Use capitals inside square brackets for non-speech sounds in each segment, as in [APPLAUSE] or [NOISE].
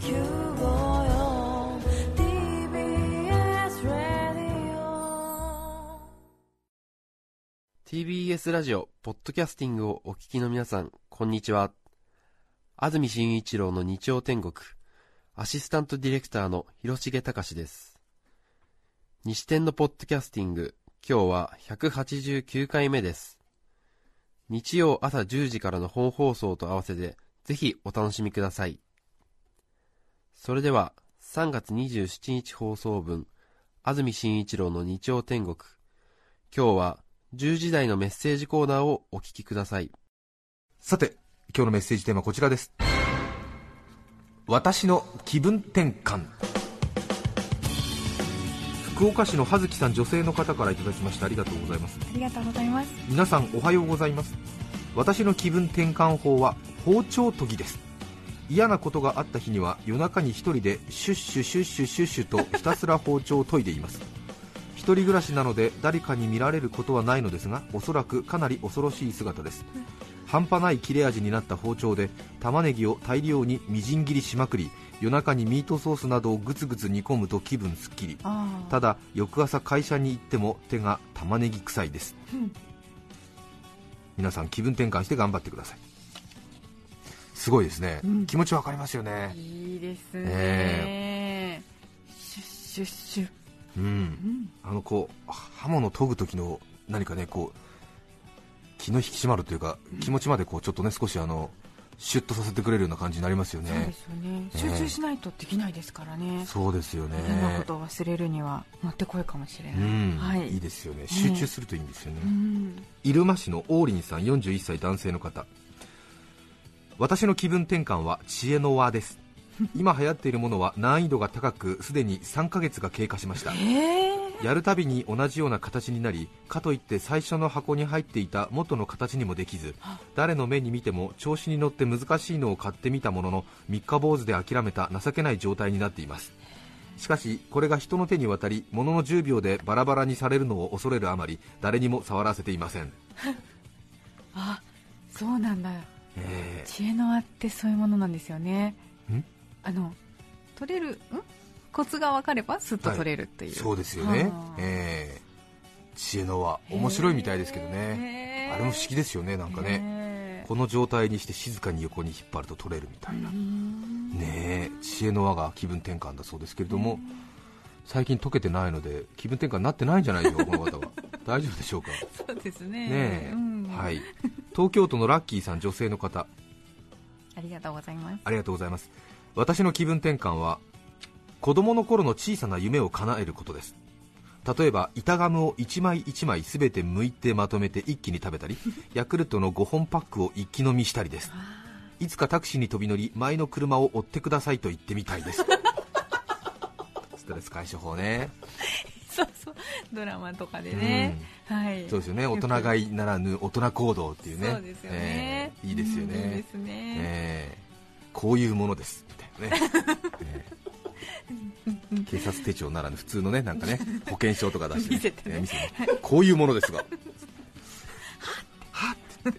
TBS ラディオ TBS ラジオ、ポッドキャスティングをお聞きの皆さん、こんにちは。安住紳一郎の日曜天国、アシスタントディレクターの広重隆です。西天のポッドキャスティング、今日は189回目です。日曜朝10時からの本放送と合わせて、ぜひお楽しみください。それでは、3月27日放送分、安住紳一郎の日曜天国、今日は10時台のメッセージコーナーをお聞きください。さて今日のメッセージテーマはこちらです。私の気分転換。福岡市の葉月さん女性の方からいただきました。ありがとうございます。ありがとうございます。皆さんおはようございます。私の気分転換法は包丁研ぎです嫌なことがあった日には夜中に一人でシュッシュシュッシュシュッシュとひたすら包丁を研いでいます。一人暮らしなので誰かに見られることはないのですがおそらくかなり恐ろしい姿です。半端ない切れ味になった包丁で玉ねぎを大量にみじん切りしまくり夜中にミートソースなどをグツグツ煮込むと気分すっきり。ただ翌朝会社に行っても手が玉ねぎ臭いです。皆さん気分転換して頑張ってくださいすごいですね、うん気持ちわかりますよねいいですね。えシュッシュッシュ。うんうん。あのこう刃物研ぐ時の何かねこう気の引き締まるというか気持ちまでこうちょっとね少しあのシュッとさせてくれるような感じになりますよねそうですよね。え集中しないとできないですからね。そうですよね変なことを忘れるにはもってこいかもしれない。うん、はい。いいですよね集中するといいんですよね、うん。入間市の王林さん41歳男性の方私の気分転換は知恵の輪です。今流行っているものは難易度が高くすでに3ヶ月が経過しました。ええやるたびに同じような形になりかといって最初の箱に入っていた元の形にもできず誰の目に見ても調子に乗って難しいのを買ってみたものの三日坊主で諦めた情けない状態になっています。しかしこれが人の手に渡りものの10秒でバラバラにされるのを恐れるあまり誰にも触らせていません、[LAUGHS] あ、そうなんだ。え知恵の輪ってそういうものなんですよね。ん？あの取れるん？コツが分かればスッと取れるっていう。ーそうですよね。はあ、えー知恵の輪。面白いみたいですけどね。へーあれも不思議ですよねなんかね。ねこの状態にして静かに横に引っ張ると取れるみたいな。ねえ。知恵の輪が気分転換だそうですけれども、最近解けてないので気分転換になってないんじゃないでしょうかこの方は。大丈夫でしょうか？[LAUGHS] そうですね。ねえ、うんはい。東京都のラッキーさん女性の方。ありがとうございます。ありがとうございます。私の気分転換は子供の頃の小さな夢を叶えることです。例えば板ガムを1枚1枚すべて剥いてまとめて一気に食べたり [LAUGHS] ヤクルトの5本パックを一気飲みしたりです。いつかタクシーに飛び乗り前の車を追ってくださいと言ってみたいです。[LAUGHS] ストレス解消法ねそうそう。ドラマとかでね、はい。そうですよね。大人買いならぬ大人行動っていうね。そうですよね、えーいいですようんいいねですね、えーこういうものですみたいなね、えー警察手帳ならぬ普通のねなんかね保険証とか出して、見せてね。えー見せてこういうものですが。[LAUGHS] はっはっ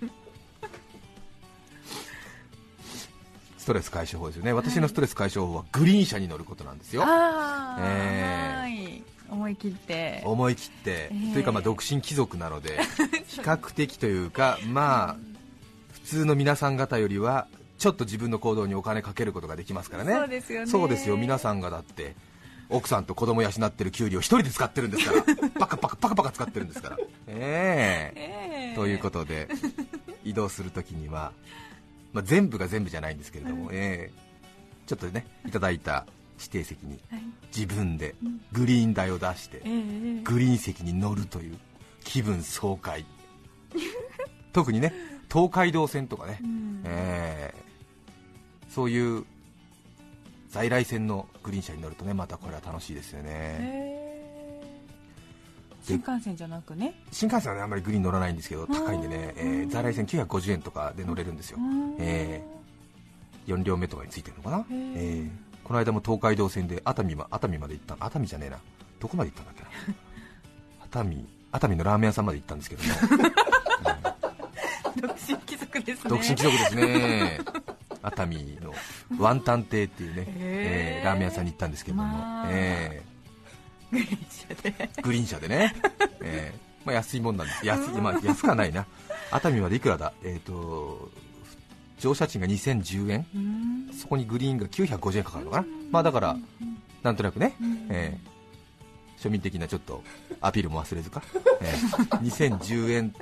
ストレス解消法ですよね。私のストレス解消法はグリーン車に乗ることなんですよ。ああ、えーはい思い切って。思い切って、えーというかまあ独身貴族なので [LAUGHS] 比較的というかまあ普通の皆さん方よりはちょっと自分の行動にお金かけることができますからね。そうですよね。そうですよ。皆さんがだって奥さんと子供養ってる給料一人で使ってるんですから。[LAUGHS] パカパカパカパカ使ってるんですから。ええ。ええ。ということで移動するときには、まあ、全部が全部じゃないんですけれども、ええ。ちょっとねいただいた指定席にはい。自分でグリーン代を出して、ええグリーン席に乗るという気分爽快。[LAUGHS] 特にね東海道線とかね、うん。えーそういう在来線のグリーン車に乗るとねまたこれは楽しいですよね。新幹線じゃなくね？新幹線はねあんまりグリーン乗らないんですけど高いんでね、えー在来線950円とかで乗れるんですよ、え4両目とかについてるのかな、え。ーこの間も東海道線で熱海ま熱海まで行った熱海じゃねえな。どこまで行ったんだっけな？[LAUGHS] 熱海。熱海のラーメン屋さんまで行ったんですけども。[LAUGHS] 独身貴族ですね。独身貴族ですね。熱海のワンタン亭っていうね、へー。えーラーメン屋さんに行ったんですけども、まあ。えグリーン車で。ーグリーン車でね、えー。まあ、安いもんなんです。安い、まあ、安くはないな。熱海までいくらだ、えー、と乗車賃が2010円。うん。そこにグリーンが950円かかるのかな、まあ、だからなんとなくね、えー庶民的なちょっとアピールも忘れずか、えー2010円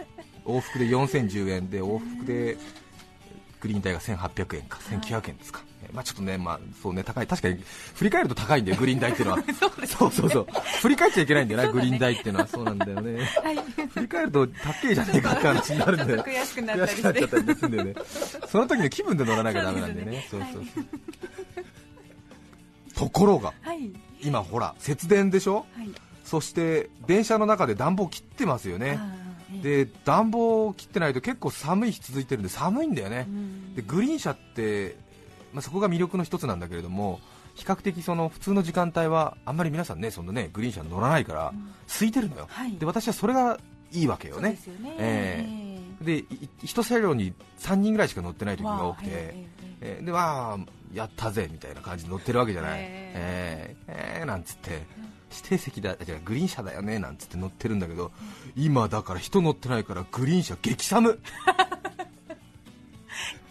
往復で4010円で往復でグリーン代が1800円か1900円ですか、えーまあ、ちょっとね,、まあそうね高い確かに振り返ると高いんだよグリーン代っていうのは。[LAUGHS] そうそうそう振り返っちゃいけないんだよな、グリーン代っていうのは。そうなんだよね。はい。振り返ると高えじゃねえかって話になるんだよ悔しくなっちゃったりするんだよね。その時の気分で乗らなきゃダメなんでね。そうそうそう。ところがはい。今ほら節電でしょ？はい。そして電車の中で暖房切ってますよね。で暖房を切ってないと結構寒い日続いてるんで寒いんだよね。うん。でグリーン車って、まあ、そこが魅力の一つなんだけれども比較的その普通の時間帯はあんまり皆さんねそのねグリーン車乗らないからうん。空いてるのよ、はい。で私はそれがいいわけよね。でね。ええ。でい一車両に3人ぐらいしか乗ってない時えが多くて、ええええ。ーでまあやったぜみたいな感じで乗ってるわけじゃない、へえ。ーえ。ーなんつって。指定席だじゃあグリーン車だよねなんつって乗ってるんだけど今だから人乗ってないからグリーン車激寒。え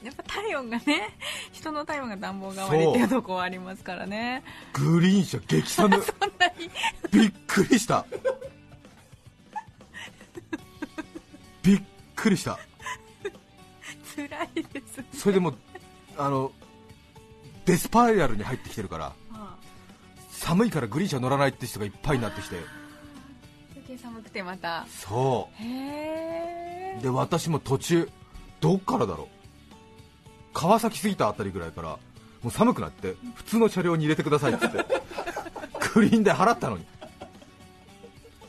やっぱ体温がね [LAUGHS] 人の体温が暖房代わりっていうとこはありますからね。グリーン車激寒。[LAUGHS] びっくりした。[LAUGHS] びっくりした。辛いですそれでもうあのデスパイラルに入ってきてるからあ寒いからグリーン車乗らないって人がいっぱいになってきて。寒くてまた。そへえうで私も途中どっからだろう川崎過ぎたあたりぐらいからもう寒くなって普通の車両に入れてくださいって。ってグリーンで払ったのに。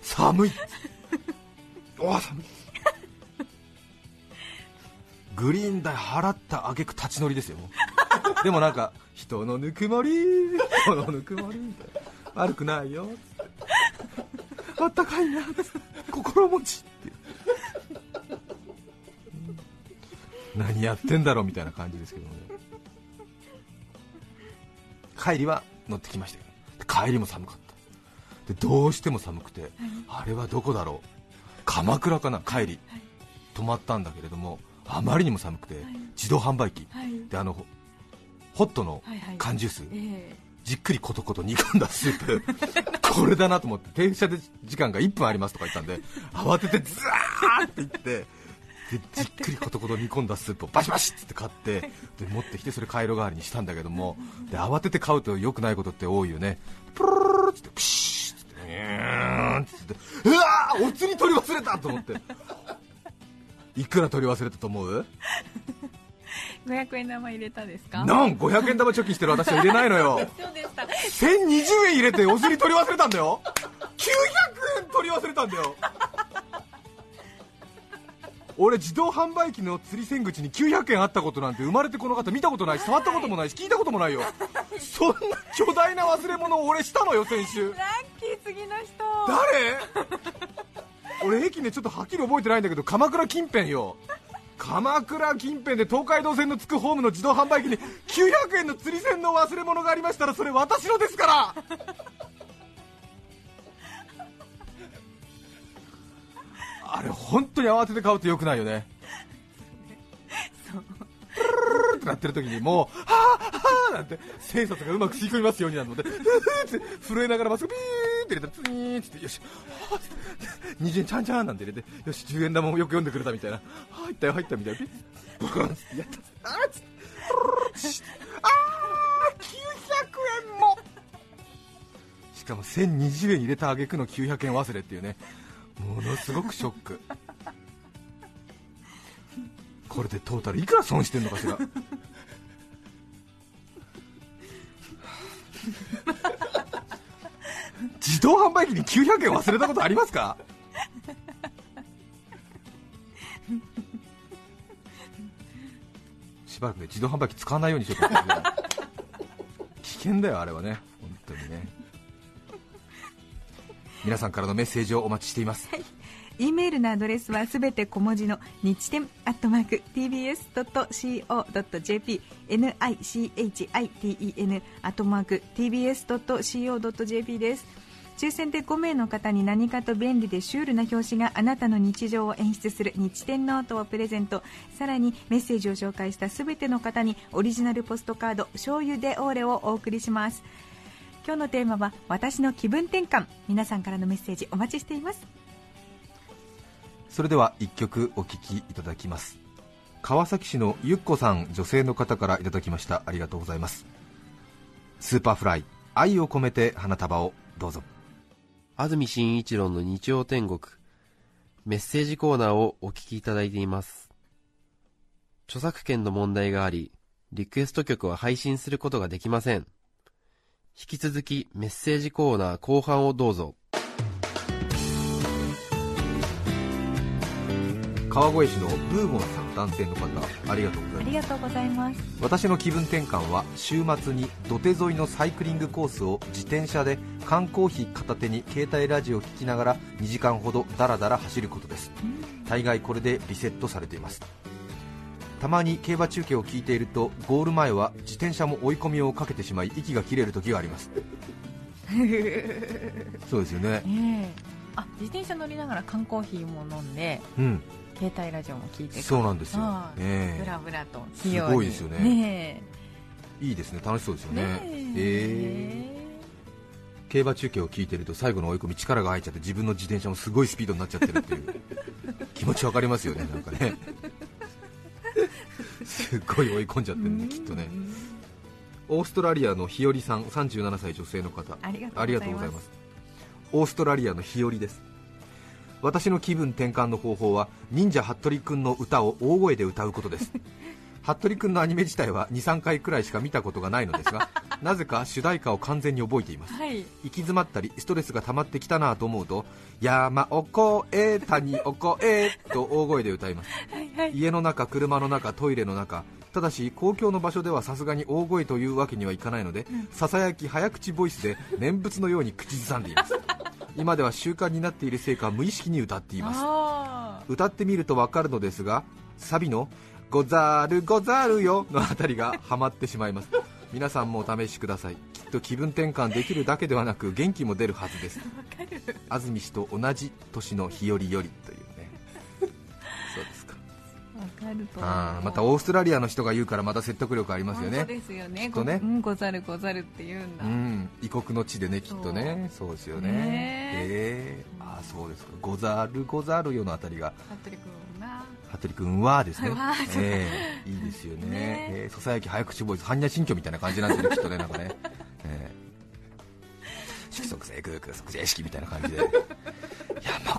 寒い。おー寒い。グリーン代払った挙句立ち乗りですよ。でもなんか人のぬくもり人のぬくもり。みたいな悪くないよ。つってあったかいな。心持ち。何やってんだろうみたいな感じですけどね。帰りは乗ってきましたよ。帰りも寒かった。でどうしても寒くて、あれはどこだろう。鎌倉かな帰り、泊まったんだけれどもあまりにも寒くて、自動販売機。はい。であのホホットの缶ジュース、えじっくりコトコト煮込んだスープ。[LAUGHS] これだなと思って停車で時間が1分ありますとか言ったんで慌ててザーって言ってでじっくりコトコト煮込んだスープをバシバシって買ってで持ってきてそれ回路代わりにしたんだけどもで慌てて買うと良くないことって多いよね。プルルルルルってプシーってうーんって言ってうわーお釣り取り忘れたと思っていくら取り忘れたと思う500円玉入れたですかなん500円玉貯金してる私は入れないのよそうでした1020円入れてお釣り取り忘れたんだよ900円取り忘れたんだよ俺自動販売機の釣り線口に900円あったことなんて生まれてこの方見たことないし触ったこともないし聞いたこともないよ。そんな巨大な忘れ物を俺したのよ先週。ラッキー次の人。誰？俺駅ねちょっとはっきり覚えてないんだけど鎌倉近辺よ。鎌倉近辺で東海道線のつくホームの自動販売機に900円の釣り銭の忘れ物がありましたらそれ私のですからあれ本当に慌てて買うとよくないよね。そう。プルルルってなってる時にもうはあはあなんて千冊がうまく吸い込みますようになるのでふーって震えながらまっすぐビーって入れてツイーンってよしはあって20円ちゃんちゃんなんて入れてよし10円玉もよく読んでくれたみたいなはあ入ったよ入ったみたいなブクンってやったあーっつあー900円もしかも1020円入れた挙句の900円忘れっていうねものすごくショック。これでトータルいくら損してんのかしら。自動販売機に900円忘れたことありますか？しばらくね自動販売機使わないようにしようと思って危険だよあれはね。本当にね。皆さんからのメッセージをお待ちしています。E メールのアドレスはすべて小文字の日天アットマーク tbs.co.jp nichiten アットマーク tbs.co.jp です。抽選で5名の方に何かと便利でシュールな表紙があなたの日常を演出する日天ノートをプレゼント。さらにメッセージを紹介したすべての方にオリジナルポストカード醤油でオーレをお送りします。今日のテーマは私の気分転換。皆さんからのメッセージお待ちしています。それでは1曲お聴きいただきます。川崎市のゆっこさん女性の方からいただきました。ありがとうございます。 Superfly 愛を込めて花束をどうぞ。安住紳一郎の日曜天国。メッセージコーナーをお聞きいただいています。著作権の問題がありリクエスト曲は配信することができません引き続きメッセージコーナー後半をどうぞ。川越市のブーゴンさん男性の方ありがとうございます。ありがとうございます。私の気分転換は週末に土手沿いのサイクリングコースを自転車で缶コーヒー片手に携帯ラジオを聴きながら2時間ほどダラダラ走ることです。大概これでリセットされていますたまに競馬中継を聞いているとゴール前は自転車も追い込みをかけてしまい息が切れる時があります。[LAUGHS] そうですよね。ええ。あ自転車乗りながら缶コーヒーも飲んでうん。携帯ラジオも聞いてそうなんですよ。はいねブラブラとすごいですよね。ねいいですね。楽しそうですよね。ねえ。ー競馬中継を聞いてると最後の追い込み力が入っちゃって自分の自転車もすごいスピードになっちゃってるっていう。[LAUGHS] 気持ちわかりますよねなんかねすっごい追い込んじゃってるねきっとね。オーストラリアの日和さん37歳女性の方。ありがとうございます。オーストラリアの日和です。私の気分転換の方法は忍者ハットリくんの歌を大声で歌うことです。[LAUGHS] 服部君のアニメ自体は23回くらいしか見たことがないのですが [LAUGHS] なぜか主題歌を完全に覚えています。はい。行き詰まったりストレスが溜まってきたなと思うと山を越え谷を越えと大声で歌います。はいはい。家の中車の中トイレの中。ただし公共の場所ではさすがに大声というわけにはいかないのでささやき早口ボイスで念仏のように口ずさんでいます。[LAUGHS] 今では習慣になっているせいか無意識に歌っています。あ歌ってみるとわかるのですがサビの「ござるござるよ」のあたりがハマってしまいます。皆さんもお試しください。きっと気分転換できるだけではなく元気も出るはずです。[LAUGHS] 安住氏と同じ年の日和よりあーまたオーストラリアの人が言うからまた説得力ありますよね。ですよね。きっとね。ござるござるって言うんだ、うん異国の地でねきっとね。そう。ですよね。ねえ。ー、あーそうですか。ござるござるよのあたりが。服部君は。ですね。[LAUGHS] ええいいですよね。ね。えーささやき早口ボイス般若心経みたいな感じなんですよねきっとねなんかね、[LAUGHS] えー、色即性空空即性式みたいな感じで。山越え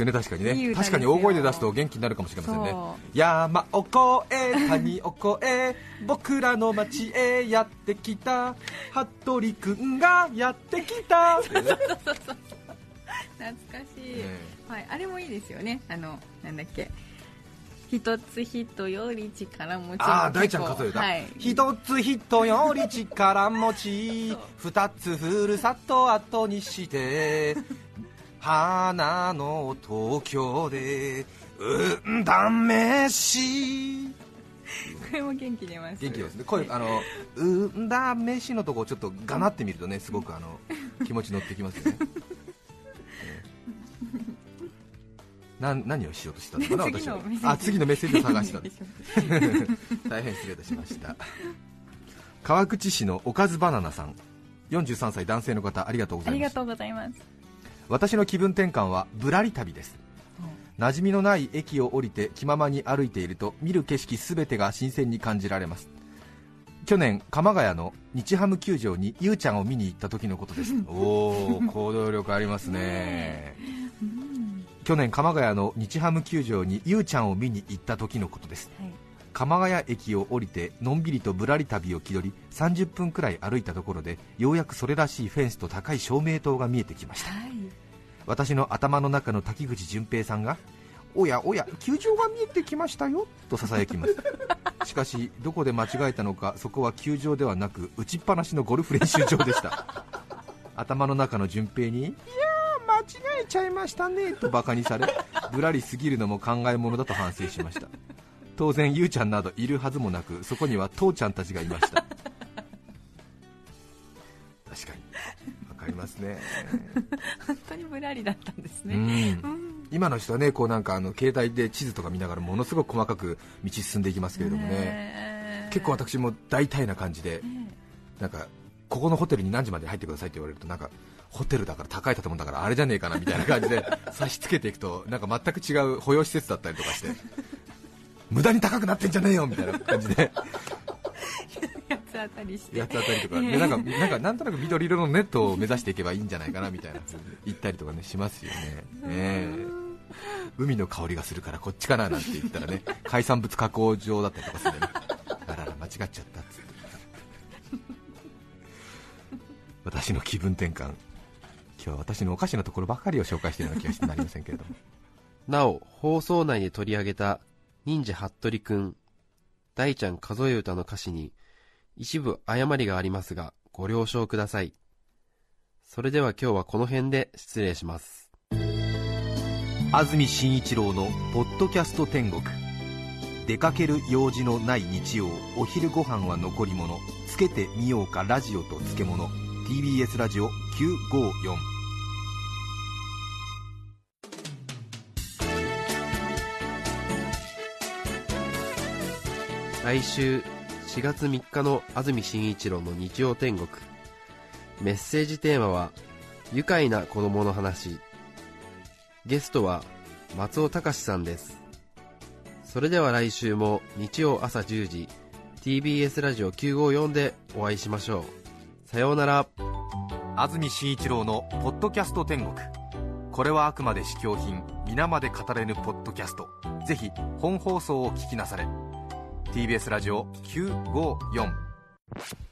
ですよね、確かにね。確かに大声で出すと元気になるかもしれませんね。そ山を越え谷を越え僕らの町へやってきた。服部くんがやってきた。ってね懐かしい、ねはい、あれもいいですよね。あのなんだっけ。一つ人より力持ちああ大ちゃん数えた、はい、一つ人より力持ち。[LAUGHS] 二つふるさと後にして花の東京でうんだめし。これも元気出ます。元気ですね。声あのうんだめしのとこちょっとがなってみるとねすごくあの気持ち乗ってきますよね。なん何をしようとしたのかな次私はあ次のメッセージを探してた [LAUGHS] 大変失礼いたしました。川口市のおかずバナナさん。43歳男性の方ありがとうございます私の気分転換はぶらり旅です。馴染みのない駅を降りて気ままに歩いていると見る景色すべてが新鮮に感じられます。去年鎌ヶ谷の日ハム球場にゆうちゃんを見に行った時のことです。[LAUGHS] おお行動力ありますね。去年鎌ヶ谷の日ハム球場にゆうちゃんを見に行った時のことです。はい鎌ヶ谷駅を降りてのんびりとぶらり旅を気取り30分くらい歩いたところでようやくそれらしいフェンスと高い照明塔が見えてきました。はい。私の頭の中の滝口淳平さんがおやおや球場が見えてきましたよとささやきます。[LAUGHS] しかしどこで間違えたのかそこは球場ではなく打ちっぱなしのゴルフ練習場でした。頭の中の順平にいやー間違えちゃいましたねとバカにされぶらりすぎるのも考えものだと反省しました当然ゆうちゃんなどいるはずもなくそこには父ちゃんたちがいました。[LAUGHS] 確かに。わかりますね。本当にぶらりだったんですね、うん。うん。今の人はねこうなんかあの携帯で地図とか見ながらものすごく細かく道進んでいきますけれどもね。ね結構私も大体な感じでなんかここのホテルに何時まで入ってくださいって言われるとなんかホテルだから高い建物だからあれじゃねえかなみたいな感じで差し付けていくとなんか全く違う保養施設だったりとかして無駄に高くなってんじゃねえよみたいな感じで。八つ当たりして。やつあたりとか。でなんかなんかなんとなく緑色のネットを目指していけばいいんじゃないかなみたいな言ったりとかねしますよね。ねえ。海の香りがするからこっちかななんて言ったらね海産物加工場だったりとかするあらら間違っちゃったっつって。私の気分転換。今日は私のおかしなところばかりを紹介しているような気がしてなりませんけれども。なお、放送内で取り上げた忍者ハットリくん、大ちゃん数え歌の歌詞に一部誤りがありますがご了承ください。それでは今日はこの辺で失礼します。安住紳一郎の「ポッドキャスト天国」出かける用事のない日曜お昼ご飯は残り物つけてみようかラジオと漬物 TBS ラジオ954来週4月3日の安住紳一郎の日曜天国。メッセージテーマは愉快な子供の話。ゲストは松尾隆さんです。それでは来週も日曜朝10時 TBS ラジオ954でお会いしましょう。さようなら。安住紳一郎の「ポッドキャスト天国」これはあくまで試供品皆まで語れぬポッドキャスト。ぜひ本放送を聞きなされ。TBS ラジオ954「